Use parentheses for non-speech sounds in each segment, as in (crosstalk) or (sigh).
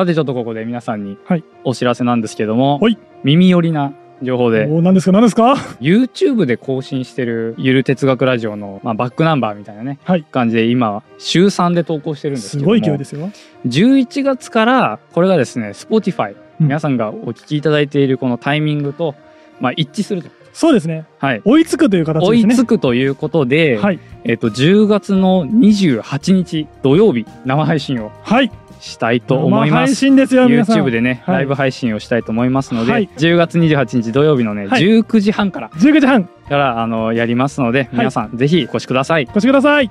さてちょっとここで皆さんにはい。お知らせなんですけども、はい。耳寄りな情報でお何ですか何ですか？YouTube で更新してるゆる哲学ラジオの、まあ、バックナンバーみたいなね、はい。感じで今週3で投稿してるんですすけどもごい勢いですよ。11月からこれがですね Spotify、うん。皆さんがお聞きいただいているこのタイミングと、まあ、一致すると、そうですね。はい、追いつくという形追いですね。つくということで、はい。えっと10月の28日土曜日生配信をはいしたいと思います。YouTube でね、はい。ライブ配信をしたいと思いますので、はい。10月28日土曜日のね、はい。19時半から。19時半。からあのやりますので、皆さんぜひお越しください。お越しください。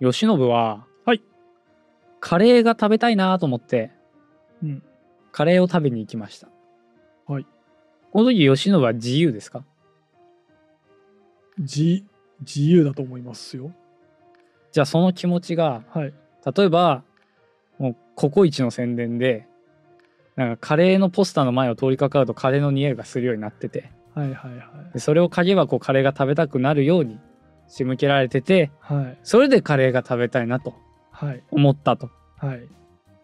吉信は、はい。カレーが食べたいなと思って、うん。カレーを食べに行きました。はい。この時吉信は自由ですか？自自由だと思いますよ。じゃあその気持ちがはい。例えばもうココイチの宣伝でなんかカレーのポスターの前を通りかかるとカレーの匂いがするようになってて。はいはいはい。でそれを嗅げばこうカレーが食べたくなるように仕向けられててはい。それでカレーが食べたいなとはい。思ったと。はい。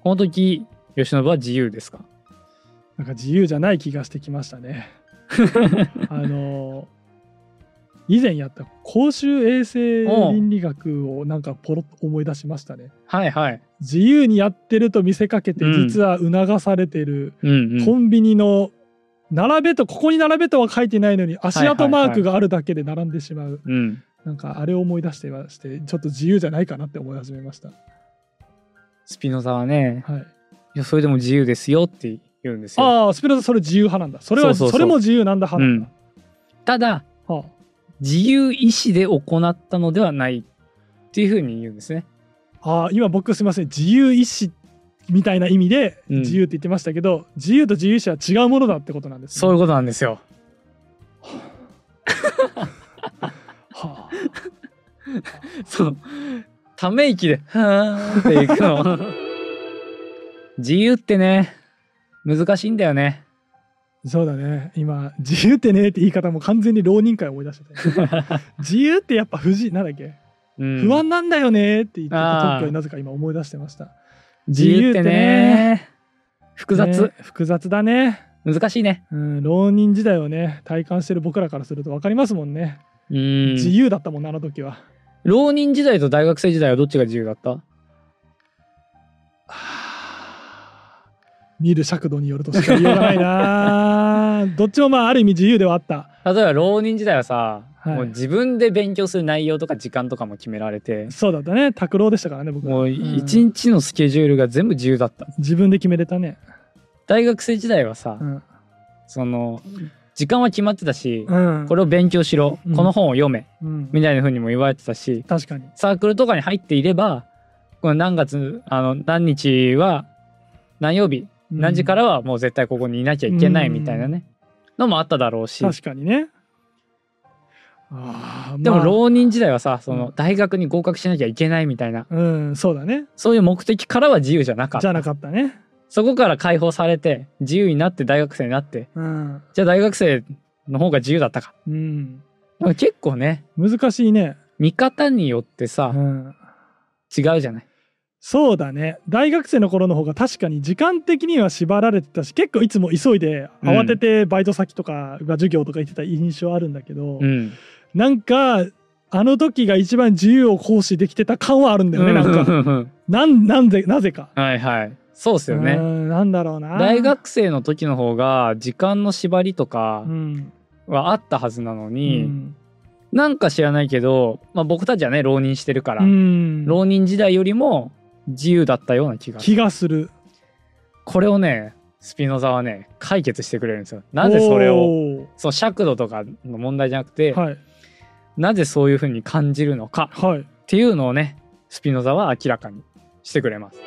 この時吉信は自由ですか？なんか自由じゃない気がしてきましたね。(laughs) あの以前やった公衆衛生倫理学をなんかポロッと思い出しましたね。はいはい。自由にやってると見せかけてうん。実は促されてるうんうん。コンビニの並べとここに並べとは書いてないのに足跡マークがあるだけで並んでしまう。うん。なんかあれを思い出してましてちょっと自由じゃないかなって思い始めました。スピノザはねはい。いやそれでも自由ですよって言うんですよ。ああスピノザそれ自由派なんだ。それはそれも自由なんだ派なんだ、ただは自由意志で行ったのではないっていうふうに言うんですね。あ、今僕すみません。自由意志みたいな意味でうん。自由って言ってましたけど、自由と自由意志は違うものだってことなんです、ね、そういうことなんですよ。は (laughs) そうため息で「はーん」っていくの自由ってね難しいんだよね。あ、そうだね。今自由ってねって言い方も完全に浪人会思い出してた。(laughs) 自由ってやっぱ不自なんだっけ、うん。不安なんだよねって言ってたあー。時をなぜか今思い出してました。自由ってね複雑、ね複雑だね。難しいね。うん、浪人時代をね体感してる僕らからすると分かりますもんね、うん。自由だったもんなあの時は。浪人時代と大学生時代はどっちが自由だった？見る尺度によるとしか言いようがないな。(laughs) どっちもまあある意味自由ではあった。例えば浪人時代はさ、はい。もう自分で勉強する内容とか時間とかも決められてそうだったね。拓郎でしたからね僕もううん。一日のスケジュールが全部自由だった。自分で決めれたね。大学生時代はさ、うん、その時間は決まってたし、うん、これを勉強しろ、うん。この本を読め。うん、みたいな風にも言われてたし確かに。サークルとかに入っていればこの何月あの何日は何曜日うん何時からはもう絶対ここにいなきゃいけないみたいなね、のもあっただろうし。確かにね。でもまあ。浪人時代はさそのうん大学に合格しなきゃいけないみたいな。うんそうだね。そういう目的からは自由じゃなかった。じゃなかったね。そこから解放されて自由になって大学生になって。うん、じゃあ大学生の方が自由だったか。うん、結構ね難しいね、見方によってさうん、違うじゃないそうだね。大学生の頃の方が確かに時間的には縛られてたし結構いつも急いでうん。慌ててバイト先とかが授業とか行ってた印象あるんだけど、うん。なんかあの時が一番自由を行使できてた感はあるんだよね、なんか。か (laughs) なんなんでなぜか。はいはい。そうっすよね。うんなんだろうな。大学生の時の方が時間の縛りとかうん。はあったはずなのうに、ん。なんか知らないけど、まあ、僕たちはね浪人してるから、うん。浪人時代よりも自由だったような気が気がする。これをねスピノザはね解決してくれるんですよ。なぜそれををそう尺度とかの問題じゃなくて、はい。なぜそういうふうに感じるのかはい。っていうのをねスピノザは明らかにしてくれます。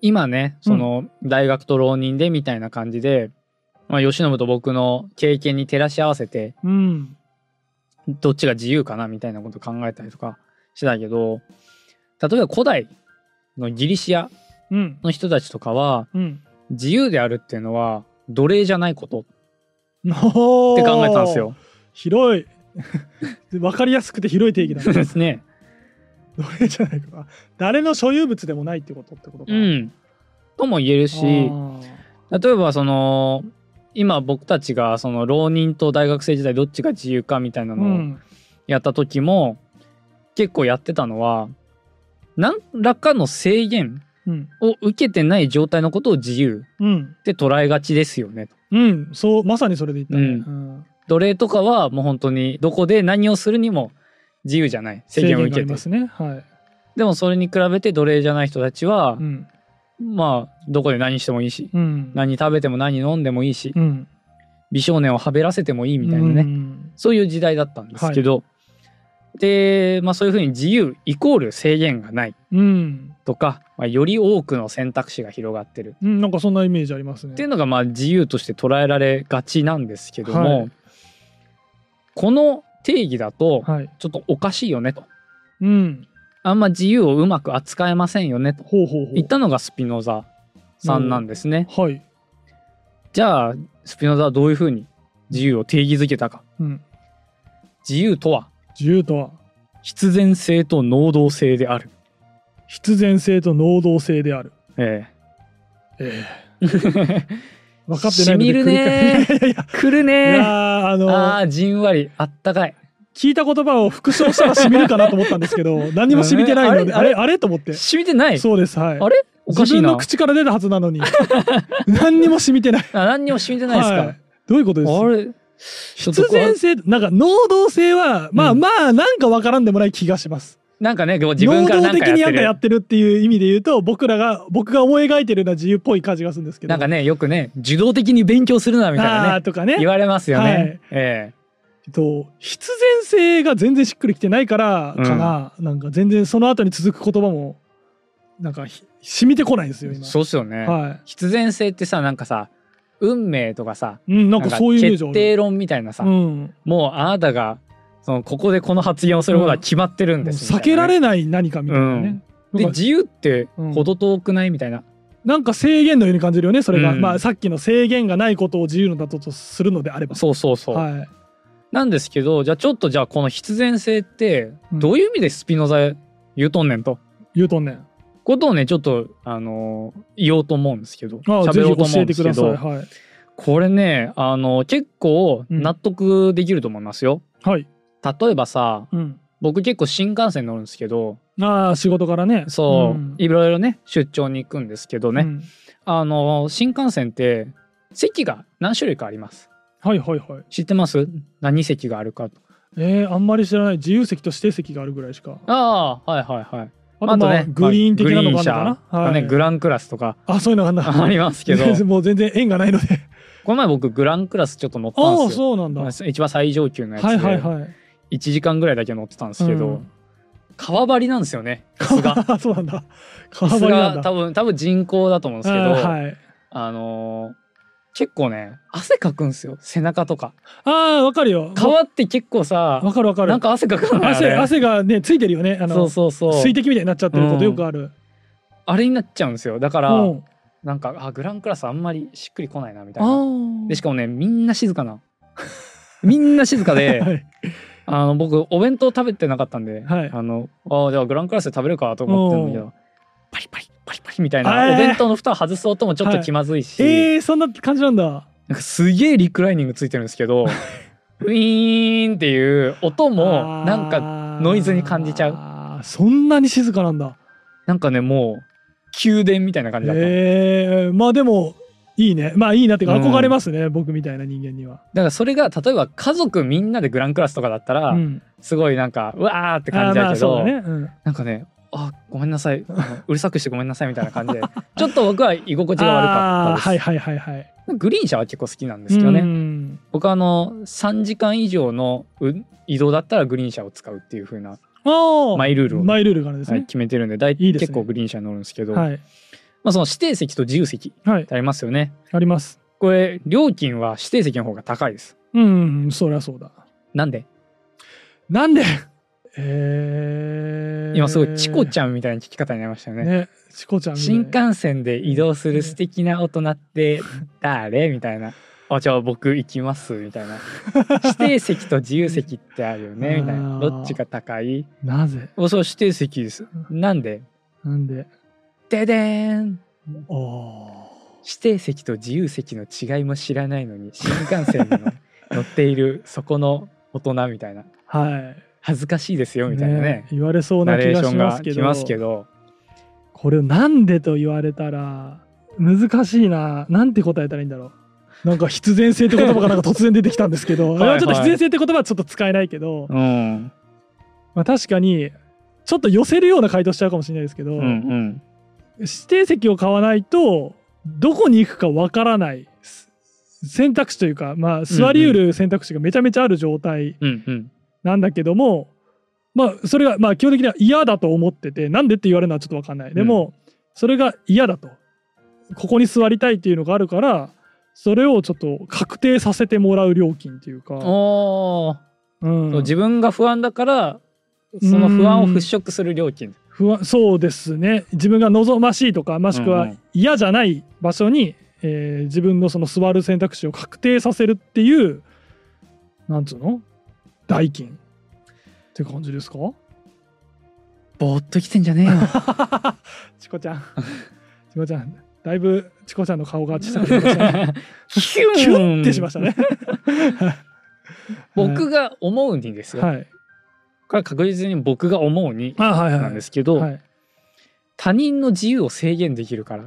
今ねその大学と浪人でみたいな感じで、まあ、吉信と僕の経験に照らし合わせてうん。どっちが自由かなみたいなこと考えたりとかしてたけど例えば古代のギリシアうん。の人たちとかはうん。自由であるっていうのは奴隷じゃないこと。っって考えたんですよ。広い。(laughs) 分かりやすくて広い定義だそうですね。奴隷じゃないか。誰の所有物でもないってことってことか。うん。とも言えるし、あ例えばその、今僕たちがその浪人と大学生時代どっちが自由かみたいなのをやった時も、結構やってたのは、何らかの制限うん。を受けてない状態のことを自由うん。って捉えがちですよね。うん。そうまさにそれで言ったね、うん。うん。奴隷とかはもう本当にどこで何をするにも自由じゃない。制限を受けて。ますね。はい、でもそれに比べて奴隷じゃない人たちはう、ん。まあどこで何してもいいしうん。何食べても何飲んでもいいしうん。美少年をはべらせてもいいみたいなね、うん。そういう時代だったんですけど、で、まあ、そういうふうに自由イコール制限がない。うん。とか、まあ、より多くの選択肢が広がってる。うんなんかそんなイメージありますね。っていうのがまあ自由として捉えられがちなんですけども、はい。この定義だとはい。ちょっとおかしいよねと。うん。あんま自由をうまく扱えませんよねと。言ったのがスピノザさんなんですね。はい、じゃあスピノザはどういうふうに自由を定義づけたか。うん、自由とは自由とは必然性と能動性である。必然性と能動性である。ええ。ええ。(laughs) 分かってないのでしみるね繰り返いやいやるいねやーあのあーじんわりあったかい。聞いた言葉を復唱したらしみるかなと思ったんですけど (laughs) 何にもしみてないので、うんあれ？あれ？と思って。染みてない？そうですはい。あれ？おかしいな。自分の。口から出たはずなのに。(laughs) 何にもしみてない。あ何にも染みてないですか、はい。どういうことです？あれ？必然性なんか能動性はまあうん。まあなんかわからんでもない気がします。なんかね自分から的になんかやってる。っていう意味で言うと僕らが僕が思い描いてるような自由っぽい感じがするんですけど。なんかねよくね受動的に勉強するなみたいあなねーとかね。言われますよね、はい。ええ。えっと必然性が全然しっくりきてないからかな、なんか全然その後に続く言葉もなんかひ染みてこないんですよ今。そうっすよね、は必然性ってさなんかさ運命とかさい、うん、なんかそういう決定論みたいなさ、うん、もうあなたがそのここでこの発言をすることは決まってるんです避けられれない何かみたいなね、で自由ってうん。程遠くないみたいな、なんか制限のように感じるよねそれが、うん。まあさっきの制限がないことを自由のだとするのであれば。そうそうそう、はい。なんですけどじゃあちょっとじゃあこの必然性ってどういう意味でスピノザ言うとんねんと、言うとんねんことをねちょっとあのー言おうと思うんですけど喋ろうと思うんですけどはい。これねあの結構うん納得できると思いますよ、はい、例えばさうん、僕結構新幹線乗るんですけどああ仕事からね。そう、ん。いろいろね出張に行くんですけどね、うん。あの新幹線って席が何種類かあります。はいはいはい。知ってます？何席があるかえー、あんまり知らない。自由席と指定席があるぐらいしか。ああはいはいはいあとまあグリーン的なのがあるね、はい。グランクラスとか。あそういうのがあんだ。ありますけど。も (laughs) う全然縁がないので。この前僕グランクラスちょっと乗ったんああですよ。そうなんだ。はい一番最上級のやつで、はいはい1時間ぐらいだけ乗ってたんですけど、うん。川張りなんですよねが。(laughs) そうなんだ。川張りなんだ。が多分多分人工だと思うんですけどはい。あのー結構ね汗かくんですよ。背中とか。あーわかるよ。川って結構さわかるわかる。なんか汗かくの汗れ。汗がねついてるよね。あそうのそうそう。水滴みたいになっちゃってることよくある、あれになっちゃうんですよ。だから、うん。なんかあグランクラスあんまりしっくりこないなみたあいな。ー。でしかもねみんな静かな。(laughs) みんな静かで (laughs) はい。あの僕お弁当食べてなかったんで、はい。あのあじゃあグランクラスで食べるかと思ってるんだけおどパリパリパリパリみたいえなー。お弁当の蓋を外す音もちょっと気まずいし、えー、そんな感じなんだ。なんかすげえリクライニングついてるんですけど (laughs) ウィーンっていう音もなんかノイズに感じちゃう。うそんなに静かなんだ。なんかねもう宮殿みたいな感じだった、えー、まあでもいいね。まあいいなっていうかうん。憧れますね、僕みたいな人間には、だからそれが例えば家族みんなでグランクラスとかだったら、うん、すごいなんかうわーって感じだけど、そうだね、うん、なんかねあごめんなさい。(laughs) うるさくしてごめんなさいみたいな感じで。(laughs) ちょっと僕は居心地が悪かったです、はいはいはいはい。グリーン車は結構好きなんですけどね、うん。僕はあの3時間以上のう移動だったらグリーン車を使うっていう風なマイルールを、マイルールからですはい、ね決めてるんで大いね。結構グリーン車に乗るんですけど、はい。まあ、その指定席と自由席っはい。てありますよね。あります。これ料金は指定席の方が高いです。うんそりゃそうだ。なんで？なんで？えー、今すごいチコちゃゃんみたいな聞き方になりましたよね。ねチコちゃん新幹線で移動する素敵な大人って誰？みたいな。ああじゃあ僕行きます？みたいな。(laughs) 指定席と自由席ってあるよね？みたいな。どっちが高い？なぜ？おそう指定席です。なんで？なんで？ででーん。おー。指定席と自由席の違いも知らないのに新幹線にの乗っているそこの大人みたいな。はい恥ずかしいですよみたいなね。言われそうな気がしますけど。けど。これをなんでと言われたら難しいな。なんて答えたらいいんだろう。なんか必然性って言葉がなんか突然出てきたんですけど。(laughs) はいはい。ちょっと必然性って言葉はちょっと使えないけど、うん。まあ、確かにちょっと寄せるような回答しちゃうかもしれないですけど、うんうん指定席を買わないとどこに行くかわからない。す選択肢というか、まあ、座りうる選択肢がめちゃめちゃある状態なんだけども、まあそれがまあ基本的には嫌だと思っててなんでって言われるのはちょっとわかんない。でも、それが嫌だと。ここに座りたいっていうのがあるからそれをちょっと確定させてもらう料金っていうか、うん。自分が不安だからその不安を払拭する料金。不安そうですね。自分が望ましいとかもしくはうんうん。嫌じゃない場所に、えー自分のその座る選択肢を確定させるっていうなんつうの？代金って感じですか？ぼーっと生きてんじゃねえよ。(laughs) チコちゃん。(laughs) チコちゃん。だいぶチコちゃんの顔が小さくなりましたね。キュン。ってしましたね。(laughs) 僕が思うにですよ、はい。これは確実に僕が思うになんですけど、はい。他人の自由を制限できるから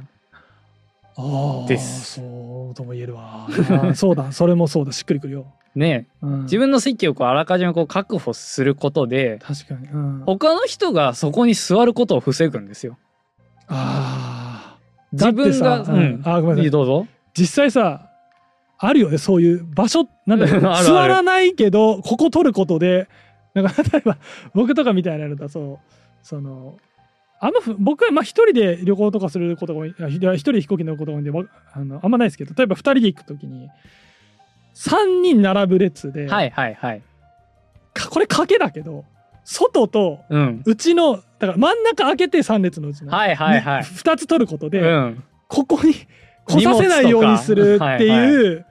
です。そうとも言えるわ。そうだそれもそうだしっくりくるよ、(laughs) ねうん、自分の席をこうあらかじめこう確保することで確かに、うん、他の人がそこに座ることを防ぐんですよ。ああ自分が、うん。あごめんなさい。どうぞ。実際さあるよねそういう場所なんだろう座らないけどここ取ることでなんか例えば僕とかみたいなのだとそのあんまふ僕はまあ一人で旅行とかすることが多い一人で飛行機乗ることが多いんでわあのあんまないですけど例えば二人で行くときに3人並ぶ列で、はいはいはい。かこれ賭けだけど外とうん。うちのだから真ん中開けて3列のうちの、はいはいはい。2つ取ることで、うん。ここに来させないようにするっていう、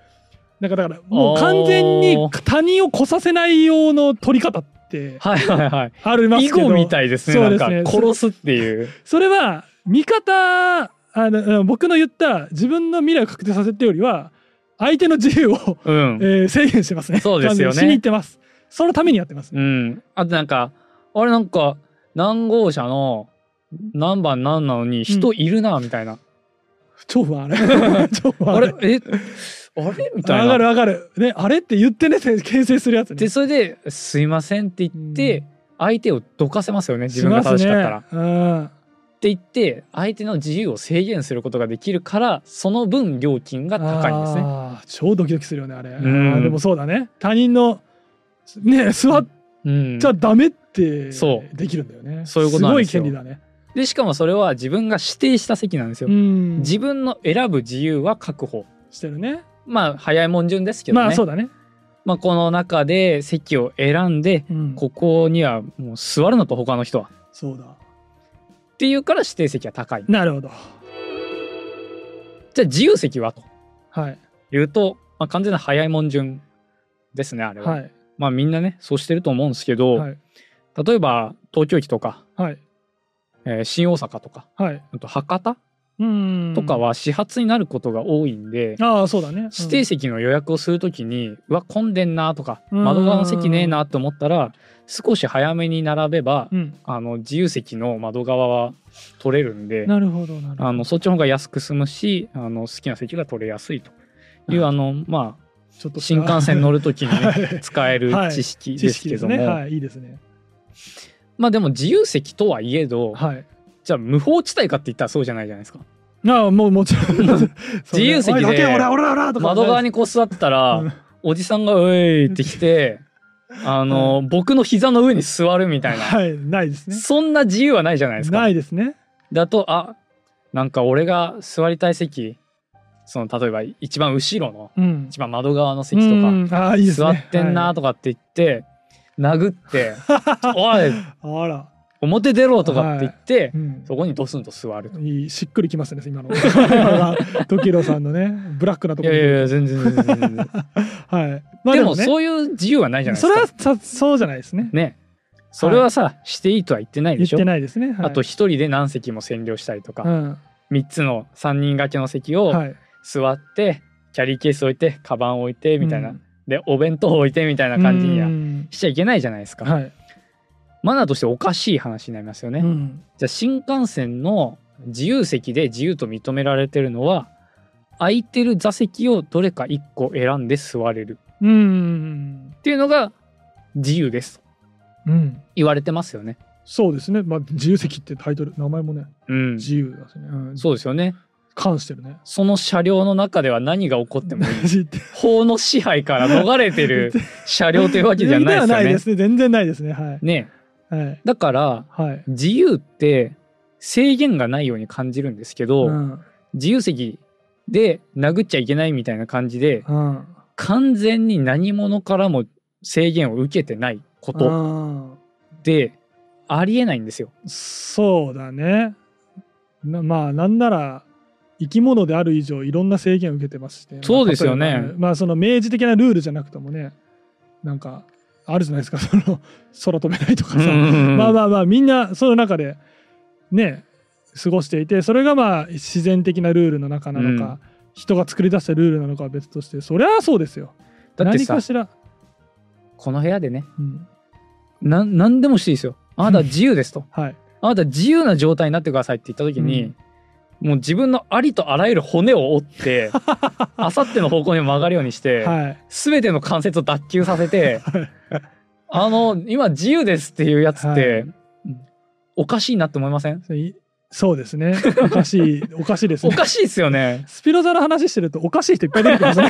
なんかだからもう完全に他人を来させない用の取り方ってはいはいはい。あります囲けど碁みたいですね。そうですねか殺すっていう。それは味方あの僕の言った自分の未来を確定させてよりは相手の自由を、うん。えー制限してますね。そうですよねしに行ってます。そのためにやってますう。ん。あとなんか、あれなんか、何号車の何番何なのに人いるな、みたいな。(laughs) 超不安あれ。(laughs) 超不安あれ？え？あれ？みたいな。わかるわかる。ね、あれって言ってね、牽制するやつね。で、それで、すいませんって言って、うん相手をどかせますよね。自分が正しかったら。うんて言って、相手の自由を制限することができるから、その分料金が高いんですね。あー超ドキドキするよねあれ、んあーでもそうだね他人のね座っうんちゃダメってそうできるんだよねそういうことなんですよすごい権利だねで、しかもそれは自分が指定した席なんですよ。うん自分の選ぶ自由は確保。してるねまあ、早いもん順ですけどね。まあそうだね、まあ、この中で席を選んで、うん、ここにはもう座るのと他の人は。そうだ。っていうから指定席は高い。なるほど。じゃあ自由席はとはい。いうと、まあ、完全な早いもん順ですね、あれは。はい。まあみんなね、そうしてると思うんですけど、はい。例えば東京駅とか、はい。えー新大阪とか、はい。あと博多うんとかは始発になることが多いんで、ああそうだね。指定席の予約をするときに、うわ、混んでんなとか、うん。窓側の席ねえなと思ったら、少し早めに並べば、うん、あの自由席の窓側は取れるんで、なるほどあのそっちの方が安く済むし、あの好きな席が取れやすいという、ああの、まあ、ちょっと新幹線乗るときにね、(laughs) はい。使えるはい。知識知ですけども、識ですね。はいいいですね。まあでも自由席とはいえど、はいじゃあ無法地帯かって言ったらそうじゃないじゃないですか。ああもうもちろん。自自由席で窓側にこう座ってたら、うん。おじさんが「うい」って来て (laughs) あの、僕の膝の上に座るみたいな、はいないですね。そんな自由はないじゃないですか。ないですね。だとあなんか俺が座りたい席その例えば一番後ろのうん。一番窓側の席とか、うん。ああいいね。座ってんなとかって言って、殴って「(laughs) おい。はい。あら表出ろとかって言って、うん。そこにドスンと座ると。いいしっくりきますね今の。時宏さんのねブラックなところ。いやいや全然全然全然。(laughs) はい。まあでもね。そういう自由はないじゃないですか。それはさそうじゃないですね。ね。それはさ、していいとは言ってないでしょ。言って。ないですね、はい、あと一人で何席も占領したりとか、うん。三つの三人掛けの席をはい。座って、キャリーケース置いて、カバン置いてみたいな、うん。でお弁当置いてみたいな感じにはうん。しちゃいけないじゃないですか。はい、マナーとしておかしい話になりますよね。うん。じゃあ新幹線の自由席で自由と認められてるのは空いてる座席をどれか1個選んで座れる。うん。っていうのが自由です。とうん。言われてますよね。そうですね、まあ、自由席ってタイトル名前もねうん、自由だしね、うん、そうですよね。関してるね。その車両の中では何が起こってもいい。(laughs) 法の支配から逃れてる (laughs) 車両というわけじゃないですよではないね。ですね。全然ないですね。はい。ねはい。だからはい。自由って制限がないように感じるんですけど、うん。自由席で殴っちゃいけないみたいな感じでうん。完全に何者からも制限を受けてないことうん。ってありえないんですよ。そうだね。なまあなんなら生き物である以上いろんな制限を受けてますしね。そうですよね。まあその明示的なルールじゃなくてもねなんかあるじゃないですか。(laughs) その空飛べないとかさ、まあまあまあみんなその中でね過ごしていてそれがまあ自然的なルールの中なのか、人が作り出したルールなのかは別としてそりゃそうですよ。だってかしら、この部屋でねうん。な何でもしていいですよ。あなたは自由ですと。はい。あなたは自由な状態になってくださいって言った時に、もう自分のありとあらゆる骨を折って (laughs) あさっての方向に曲がるようにして、はい。全ての関節を脱臼させてあの今自由ですっていうやつって、おかしいなって思いません？そうですね。おかしい (laughs) おかしいですおねかしいですよね。スピノザの話してるとおかしい人いっぱい出てきますね。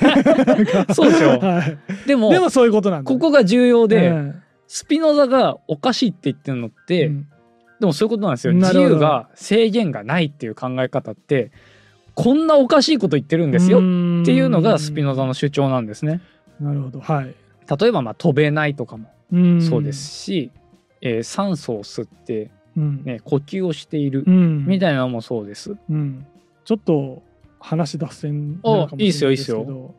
(laughs) そうですよはい、でもでもそういうことなんだ。ここが重要で、うん。スピノザがおかしいって言ってるのって、うんでもそういうことなんですよ。自由が制限がないっていう考え方ってこんなおかしいこと言ってるんですよっていうのがスピノザの主張なんですね。なるほど。はい。例えばまあ飛べないとかもうん。そうですし、えー酸素を吸って、うん。ね、呼吸をしているうん。みたいなのもそうです。うん、ちょっと話脱線になるかもしれないいいっすよいいっですすよ。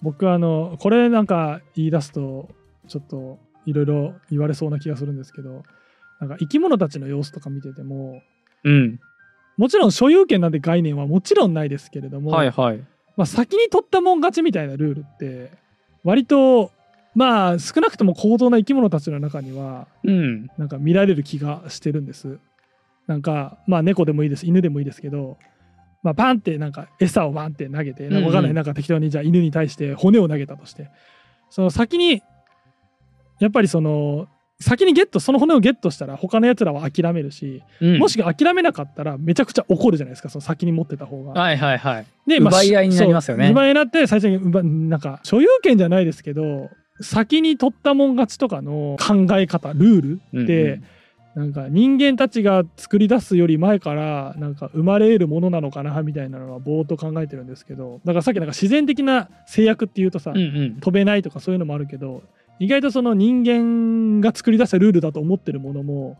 僕あのこれなんか言い出すとちょっといろいろ言われそうな気がするんですけどなんか生き物たちの様子とか見ててもうん、もちろん所有権なんて概念はもちろんないですけれども、はいはい。まあ、先に取ったもん勝ちみたいなルールって割とまあ少なくとも高等な生き物たちの中にはうん、なんか見られる気がしてるんです。なんかまあ猫でもいいです。犬でもいいですけど、まあ、パンってなんか餌をバンって投げてうんうん。わかんない。なんか適当にじゃあ犬に対して骨を投げたとして。その先にやっぱりその先にゲットその骨をゲットしたら他のやつらは諦めるし、うん、もし諦めなかったらめちゃくちゃ怒るじゃないですかその先に持ってた方が。はいはいはい。で奪い合いになりますよね奪い合いになって最初に奪なんか所有権じゃないですけど先に取ったもん勝ちとかの考え方ルールうんって、うんなんか人間たちが作り出すより前からなんか生まれ得るものなのかなみたいなのはぼーっと考えてるんですけどだからさっきなんか自然的な制約っていうとさ、うんうん、飛べないとかそういうのもあるけど意外とその人間が作り出したルールだと思ってるものも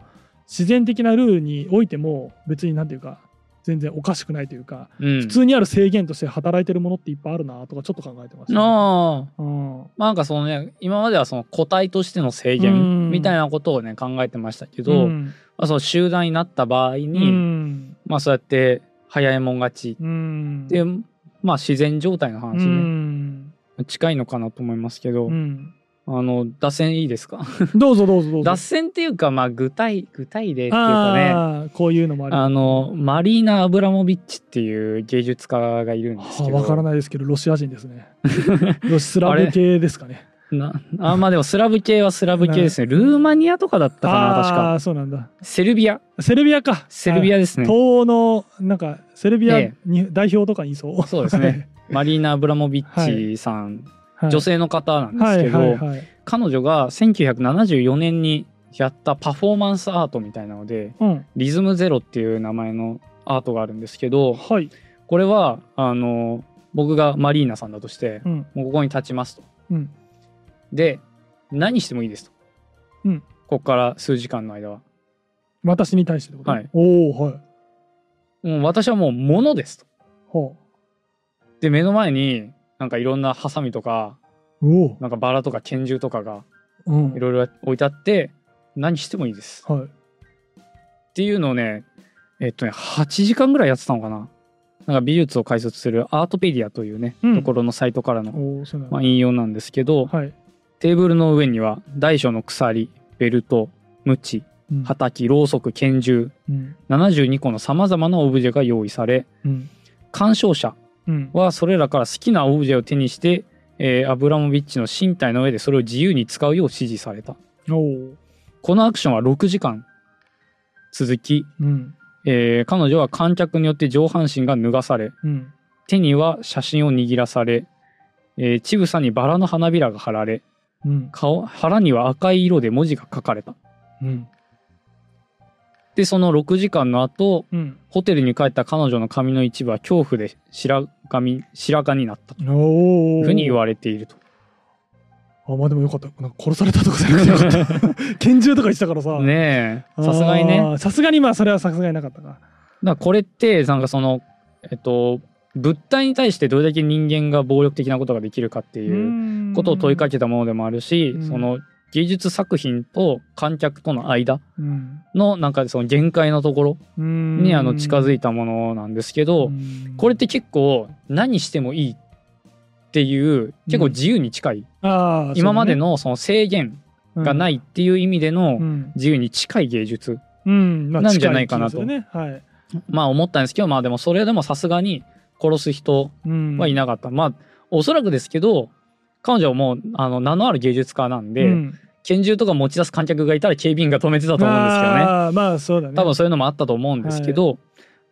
自然的なルールにおいても別になんていうか全然おかしくないというか、うん、普通にある制限として働いてるものっていっぱいあるなとかちょっと考えてました、ああ。うん。まあなんかそのね今まではその個体としての制うん。限みたいなことをね考えてましたけど、うん。まあ、その集団になった場合うに、ん。まあそうやって早いもん勝ち。うん。っていう、まあ自然状態のう話ね、ん。近いのかなと思いますけど、うんあの脱線いいですか？(laughs) どうぞどうぞどうぞ。脱線っていうかまあ具体具体例っていうかね。ああこういうのもある。あのマリーナ・アブラモビッチっていう芸術家がいるんですけど。わからないですけどロシア人ですね。(laughs) ロシスラブ系ですかね。なあまあでもスラブ系はスラブ系ですね。(laughs) ルーマニアとかだったかな確あか。あそうなんだ。セルビア。セルビアか。セルビアはいですね。東欧のなんかセルビアえに代表とかにいそう。そうですね。マリーナ・アブラモビッチさん、はい女性の方なんですはいけど、彼女が1974年にやったパフォーマンスアートみたいなのでうん。リズムゼロっていう名前のアートがあるんですけどはい。これはあの僕がマリーナさんだとしてうん。もうここに立ちますと。うん。で何してもいいですと。うん。ここから数時間の間は。私に対してってこと？はい。おおはい。もう私はもう物ですと。ほで、目の前になんかいろんなハサミとか、なんかバラとか拳銃とかがうん。いろいろ置いてあって、何してもいいです。はい。っていうのをね、えっとね、8時間ぐらいやってたのかな。なんか美術を解説するアートペディアというね、うん。ところのサイトからの、まあ、引用なんですけど、はい。テーブルの上には大小の鎖、ベルト、鞭、うん。畑、ろうそく、拳銃、うん。72個の様々なオブジェが用意され、うん。鑑賞者うんはそれらから好きなオブジェを手にして、えーアブラモビッチの身体の上でそれを自由に使うよう指示された。このアクションは6時間続き、うん。えー彼女は観客によって上半身が脱がされ、うん。手には写真を握らされ、えー、乳房にバラの花びらが貼られ、うん。顔、腹には赤い色で文字が書かれた。うんで、その6時間の後、うん。ホテルに帰った彼女の髪の一部は恐怖で白髪、白髪になったと。いうふうに言われていると。あまあでもよかった。なんか殺されたとかじゃなくてよかった。(laughs) 拳銃とか言ってたからさ。ねえ、さすがにね。さすがにまあそれはさすがになかったか。らこれって、なんかその、えっと、物体に対してどれだけ人間が暴力的なことができるかっていうことを問いかけたものでもあるし、うん。その芸術作品と観客との間うん。のなんかその限界のところににあの近づいたものなんですけど、これって結構何してもいいっていう結構自由に近い、今までのその制限がないいっていう意味での自由に近い芸術、なん。なんじゃないかなと。ね。はい。まあ思ったんですけどまあでもそれでもさすがに殺す人はいなかった、まあおそらくですけど彼女はもうあの名のある芸術家なんで、うん。拳銃とか持ち出す観客がいたら警備員が止めてたと思うんですけどね。まあそうだね。多分そういうのもあったと思うんですけど、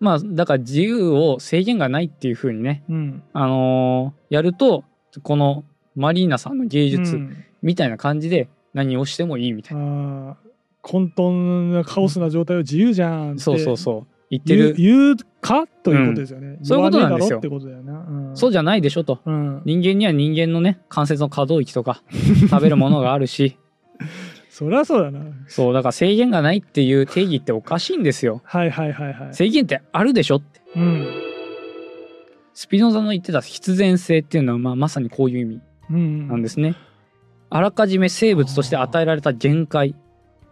まあだから自由を制限がないっていう風にねうん。あのーやるとこのマリーナさんの芸術うん。みたいな感じで何をしてもいいみたいな、あー混沌なカオスな状態を自由じゃんって。そうそうそう言ってる。言うか？ということですよね、そういうことなんですよ。ってことだよな、うん、そうじゃないでしょと。うん、人間には人間のね関節の可動域とか (laughs) 食べるものがあるし。(laughs) そりゃそうだな。そうだから制限がないっていう定義っておかしいんですよ。はいはいはいはい。制限ってあるでしょって。うん。スピノザの言ってた必然性っていうのは、まあ、まさにこういう意味うんなんですね、あらかじめ生物として与えられた限界。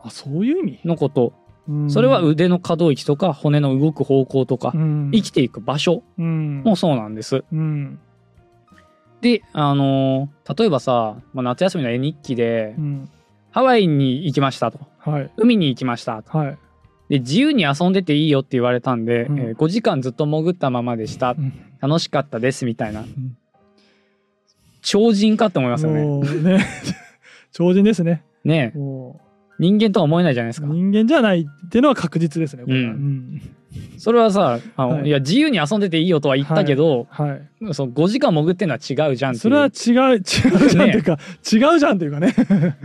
あそういう意味、のこと。うんそれは腕の可動域とか骨の動く方向とかうん。生きていく場所うん。もそうなんです。うん。で、あのー例えばさ、まあ、夏休みの絵日記でうん。ハワイに行きましたと。はい。海に行きましたと。はい。で自由に遊んでていいよって言われたんで、うん。えー5時間ずっと潜ったままでした。うん。楽しかったですみたいな。超人かって思いますよね。ね。(laughs) 超人ですね。ね人間とは思えないじゃないですか。う人間じゃないっていうのは確実ですねこれは。うん。うん。それはさあの、はい。い、や自由に遊んでていいよとは言ったけど、はい。その5時間潜ってんのは違うじゃんそれは違う違うじゃんっていうか、(laughs) 違うじゃんっていうかね。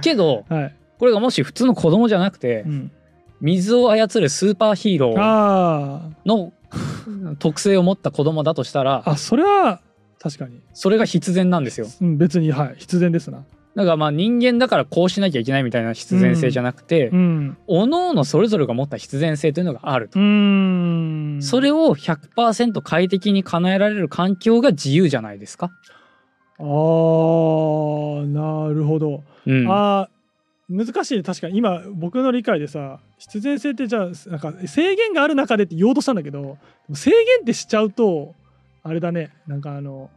けどはい、これがもし普通の子供じゃなくて、うん、水を操るスーパーヒーローあの特性を持った子供だとしたらああそれは確かに、それが必然なんですよ。うん、別にはい必然ですなだからまあ人間だからこうしなきゃいけないみたいな必然性じゃなくて、うん。各々それぞれが持った必然性というのがあると、それを100%快適に叶えられる環境が自由じゃないですか、あーなるほど、うん、あー難しいね。確かに。今僕の理解でさ必然性ってじゃあなんか制限がある中でって言おうとしたんだけど制限ってしちゃうとあれだね。なんかあの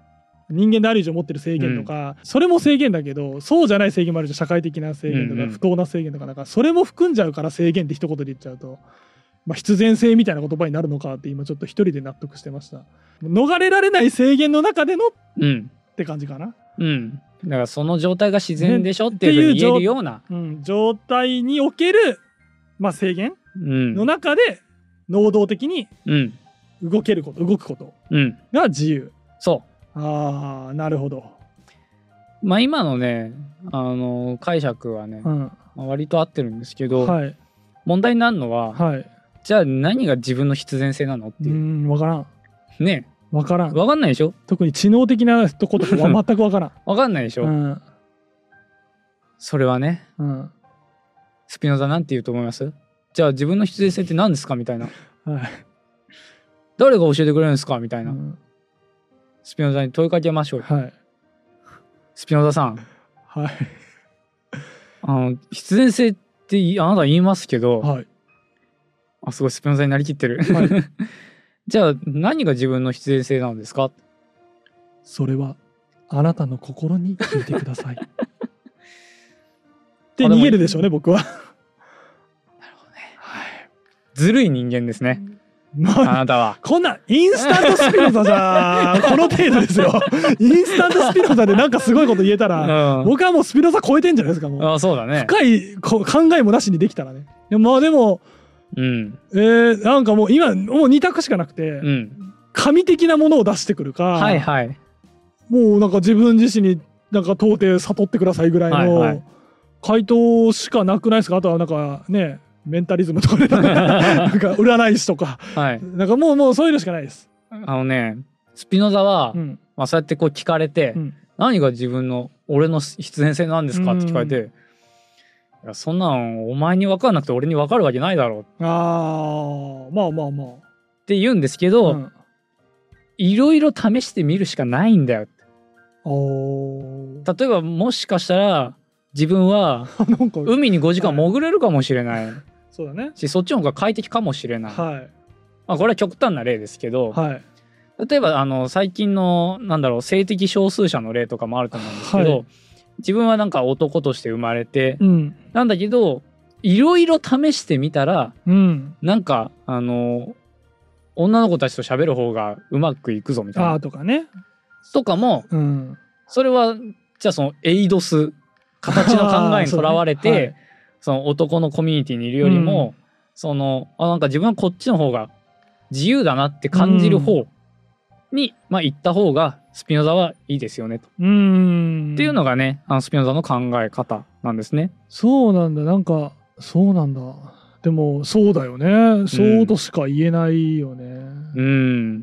人間である以上持ってる制限とか、それも制限だけどそうじゃない制限もあるじゃん社会的な制限とか、うんうん。不当な制限とかなんかそれも含んじゃうから制限って一言で言っちゃうと、まあ、必然性みたいな言葉になるのかって今ちょっと一人で納得してました。逃れられない制限の中でのっうん。て感じかな、うん。だからその状態が自然でしょっていう言えるような、うん、状態における、まあ、制限うん。の中で能動的にうん。動けること動くことうん。が自由。そああなるほど、うまあ今のねあの解釈はね、うん、まあ割と合ってるんですけど、はい。問題になるのは、はい。じゃあ何が自分の必然性なのってういう、ん分からん。ね。分からん。わかんないでしょ？特に知能的なとことかは全く分からん。わかんないでしょ、うん。それはね。うん。スピノザなんて言うと思います？じゃあ自分の必然性って何ですか？みたいな。はい。誰が教えてくれるんですか？みたいな、うんスピノザに問いかけましょう。よはい。スピノザさん。はい。あの必然性っていあなた言いますけど、はい。あすごいスピノザになりきってる、はい。(laughs) じゃあ何が自分の必然性なんですか？それはあなたの心に聞いてください。(laughs) ってあでも逃げる。でしょうね僕は。(laughs) ずるい人間ですね。まああなたは。こんなインスタントスピノザじゃ (laughs) この程度ですよ。インスタントスピノザでなんかすごいこと言えたら。うん。僕はもうスピノザ超えてんじゃないですかもう。あそうだね。深いこ考えもなしにできたらね。でもまあでもうん。えー、なんかもう今もう2択しかなくて、うん。神的なものを出してくるか、はいはい。もうなんか自分自身になんか到底悟ってくださいぐらいの回答しかなくないですか？あとはなんかねメンタリズムとかね。(laughs) なんか占い師とか。はい。なんかもうもうそういうのしかないです。あのねスピノザは、うん。まあ、そうやってこう聞かれて、うん。何が自分の俺の必然性なんですかって聞かれて、いやそんなんお前に分かんなくて俺に分かるわけないだろうっあー。まあまあまて言うんですけあ。ど、うん。いろいろ試してみるしかないんだよ例えばもしかしたら自分は (laughs) 海に5時間潜れるかもしれないそうだね。しそっちの方が快適かもしれない、はいまあ、これは極端な例ですけど、はい例えばあの最近のなんだろう性的少数者の例とかもあると思うんですけど、はい自分はなんか男として生まれて、うんなんだけどいろいろ試してみたらうん。なんかあの女の子たちと喋る方がうまくいくぞみたいあなーとかね。とかもうん。それはじゃあそのエイドス形の考えにとらわれてはいその男のコミュニティにいるよりも、そのあなんか自分はこっちの方が自由だなって感じる方に、まあ行った方がスピノザはいいですよねと、うーん。っていうのがねあのスピノザの考え方なんですね。そうなんだ。なんかそうなんだ。でもそうだよね。そうとしか言えないよね、うん。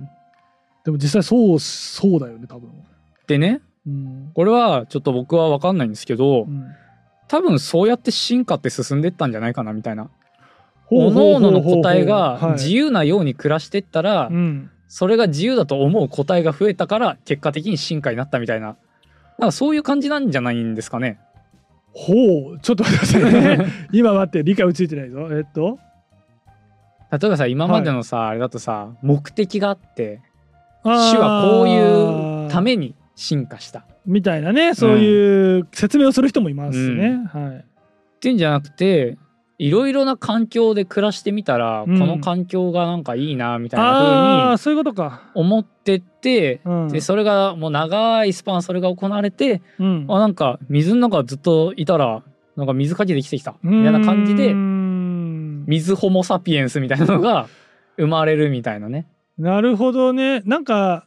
でも実際そうそうだよね多分。でねうん、これはちょっと僕は分かんないんですけど、うん、多分そうやって進化って進んでったんじゃないかなみたいな。ほう各々の答えがはい。自由なように暮らしてったら、うん、それが自由だと思う答えが増えたから結果的に進化になったみたいな。なんかそういう感じなんじゃないんですかね。ほう。ちょっと待ってくださいね。(laughs) 今待って理解ついてないぞ。えっと？例えばさ今までのさ、あれだとさ目的があって種はこういうために進化した。っみたいなねそういう説明をする人もいますね、はい。ていうんじゃなくていろいろな環境で暮らしてみたら、うん。この環境がなんかいいなみたいあな風にあそういうことか、思ってって、うん、でそれがもう長いスパンそれが行われてうん。あなんか水の中ずっといたらなんか水かけてきてきた。みたいな感じで水ホモ・サピエンスみたいなのが生まれるみたいなね。なるほどね。なんか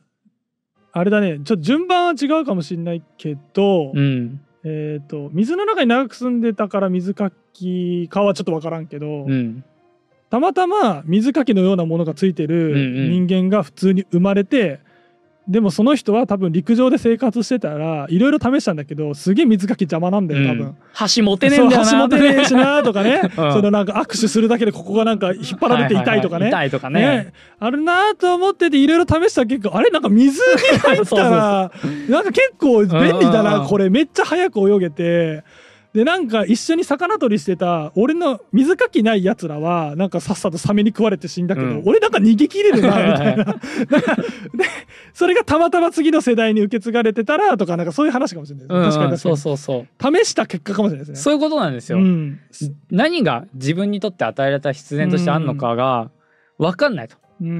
あれだね。ちょっと順番は違うかもしれないけど、うん。えっ、と水の中に長く住んでたから水かきかはちょっと分からんけど、うん。たまたま水かきのようなものがついてるうんうん。人間が普通に生まれて、でもその人は多分陸上で生活してたらいろいろ試したんだけどすげえ水かき邪魔なんだよ多分。うん箸持てねえんだよな。橋持てねえしなとかね、(laughs) うん。そのなんか握手するだけでここがなんか引っ張られて痛いとかね、ははは痛いとかね。ね、あるなと思ってていろいろ試した結構あれなんか水に入ったら (laughs) なんか結構便利だなん。これ。めっちゃ早く泳げてでなんか一緒に魚取りしてた俺の水かきないやつらはなんかさっさとサメに食われて死んだけど、うん。俺なんか逃げ切れるな (laughs) みたいな。でそれがたまたま次の世代に受け継がれてたらとかなんかそういう話かもしれないですね、うん確かに確かに。そうそうそう。試した結果かもしれないですね。そういうことなんですよ、うん。何が自分にとって与えられた必然としてあるのかが分かんないと、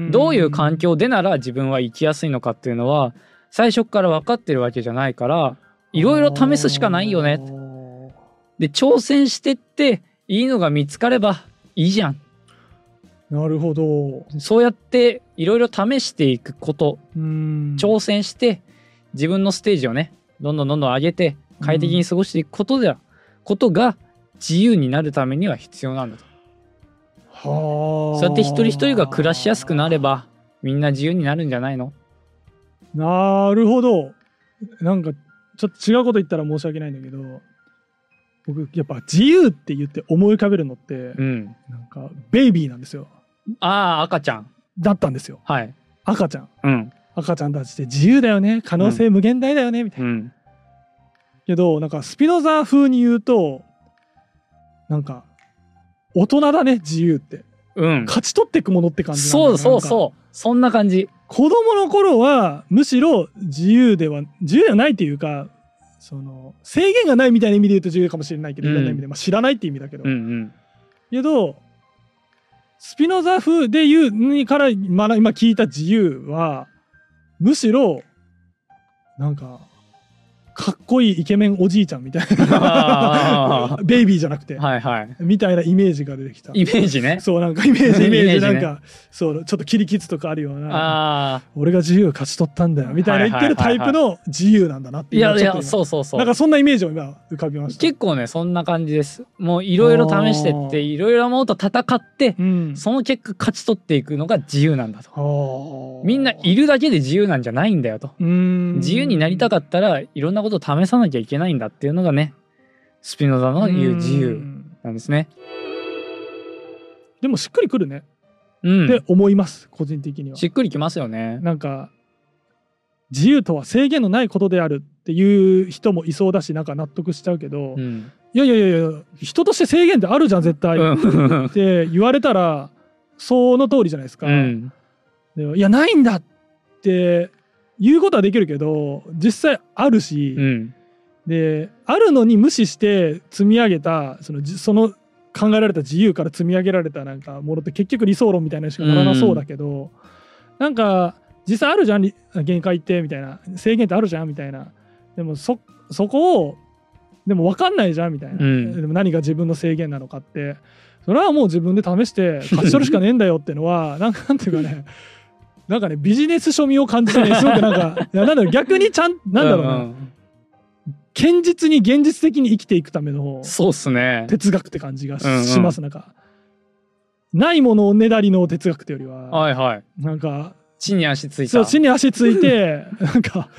どういう環境でなら自分は生きやすいのかっていうのは最初から分かってるわけじゃないからいろいろ試すしかないよねで挑戦してっていいのが見つかればいいじゃん。なるほど。そうやっていろいろ試していくこと。うん。挑戦して自分のステージをねどんどんどんどん上げて快適に過ごしていくことで、ことが自由になるためには必要なんだと。はあ。そうやって一人一人が暮らしやすくなればみんな自由になるんじゃないの？なるほど。なんかちょっと違うこと言ったら申し訳ないんだけど僕やっぱ自由って言って思い浮かべるのって、うん。なんかベイビーなんですよああ、赤ちゃん。だったんですよはい。赤ちゃんうん。赤ちゃんたちって自由だよね可能性無限大だよね、みたいなうん。けどなんかスピノザ風に言うとなんか大人だね自由ってうん。勝ち取っていくものって感じそうそううそう。そんな感じ。子供の頃はむしろ自由では自由ではないっていうかその制限がないみたいな意味で言うと自由かもしれないけど、うん。いろんな意味で、まあ、知らないって意味だけど、うんうん。けどスピノザ風で言うにから、まあ、今聞いた自由はむしろなんかかっこいいイケメンおじいちゃんみたいあな (laughs) ベイビーじゃなくて、はいはい。みたいなイメージが出てきたイメージね。そうなんかイメージイメージなんかそうちょっと切り傷とかあるような。俺が自由を勝ち取ったんだよみたいな言ってるタイプの自由なんだなっていやいや、うそうそうそう。なんかそんなイメージを今浮かびました結構ね、そんな感じです。もういろいろ試してって、いろいろなものと戦って、うんその結果勝ち取っていくのが自由なんだと。みんないるだけで自由なんじゃないんだよと。うん自由になりたかったらいろんなことを試さなきゃいけないんだっていうのがね、スピノザの言う自う由んなんですね。でもしっくりくるねうん。って思います個人的にはしっくりきますよね。なんか自由とは制限のないことであるっていう人もいそうだしなんか納得しちゃうけど、いうん。やいやいやいや人として制限ってあるじゃん絶対、っうん。て言われたらその通りじゃないですか、うん。でいやないんだって言うことはできるけど実際あるし、うん。であるのに無視して積み上げたそのじその考えられた自由から積み上げられたなんかものって結局理想論みたいなのしかならなそうだけど、なんか実際あるじゃんり限界ってみたいな制限ってあるじゃんみたいな。でもそそこをでも分かんないじゃんみたいな、うん。でも何が自分の制限なのかって。それはもう自分で試して勝ち取るしかねえんだよっていうのはなんかなんていうかねなんかねビジネス書味を感じてねすごくなんか (laughs) いやなんだろう逆にちゃんなんだろうな、ん堅実に現実的に生きていくためのそうっすね。哲学って感じがし,、うんうんますなんかないものをねだりの哲学ってよりは、はいはい。なんか地に足ついた。そう地に足ついて (laughs) なんか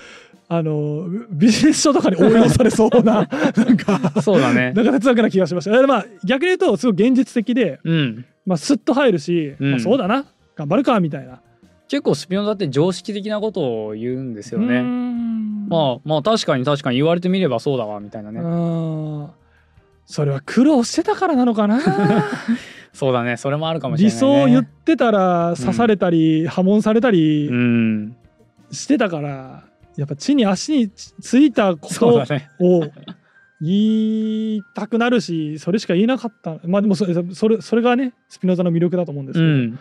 あのビジネス書とかに応用されそうな (laughs) なんかそうだね。なんか哲学な気がしましたでまあ逆に言うとすごい現実的で、うん。まあ、スッと入るし、うんまあ、そうだな頑張るかみたいな。結構スピノザって常識的なことを言うんですよね。んまあまあ確かに確かに言われてみればそうだわみたいなね。うんそれは苦労してたからなのかな？(laughs) そうだね。それもあるかもしれ理ない、ね。想を言ってたら刺されたり、破門されたりうん。してたからやっぱ地に足についたことそうだね。を言いたくなるしそれしか言えなかったまあでもそれそれそれがねスピノザの魅力だと思うんですけど、うん。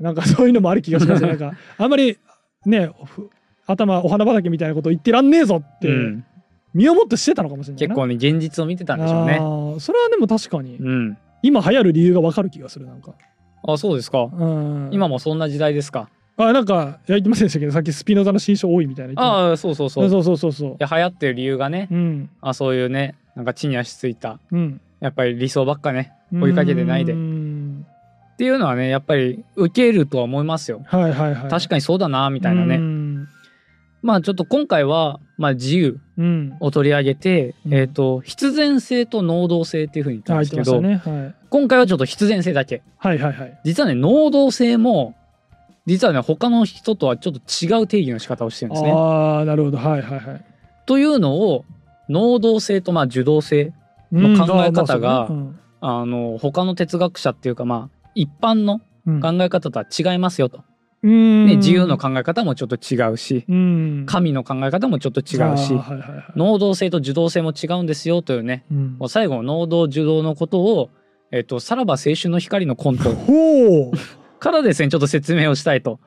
なんかそういうのもある気がします (laughs) なんかあんまりねふ頭お花畑みたいなこと言ってらんねえぞって、うん、身をもってしてたのかもしれないな。結構ね現実を見てたんでしょうね。あ。ーそれはでも確かに、うん。今流行る理由がわかる気がするなんか、あそうですか？うん、今もそんな時代ですか？あなんか言ってませんでしたけどさっきスピノザの新書多いみたいなああそうそうそう。いそうそうそうそう。や流行ってる理由がね、うん。あそういうねなんか地に足ついたうん。やっぱり理想ばっかね追いかけてないで。っうんていうのはねやっぱり受けるとは思いますよ。はいはいはい。確かにそうだなみたいなね。うん。まあちょっと今回はまあ自由うん。を取り上げて、うん。えっ、と必然性と能動性っていうふうに言ったんあですけど、ね。はい。今回はちょっと必然性だけ。はいはいはい。実はね能動性も実はね他の人とはちょっと違う定義の仕方をしてるんですね。ああなるほど。はいはいはい。というのを能動性とまあ受動性うん考え方があーまあそうね。あの他の哲学者っていうかまあ一般のうん。考え方とは違いますよと。うん。ね、自由の考え方もちょっと違うしうん。神の考え方もちょっと違うしはいはいはい。能動性と受動性も違うんですよというねうん。もう最後能動受動のことを、えっと、さらば青春の光のコント。(laughs) からですねちょっと説明をしたいと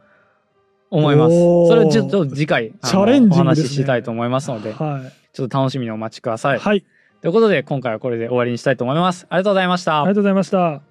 思います。それをちょっと次回チャレンジンお話ししたいと思いますのではい。ちょっと楽しみにお待ちください。はい。ということで今回はこれで終わりにしたいと思います。ありがとうございました。ありが。とうございました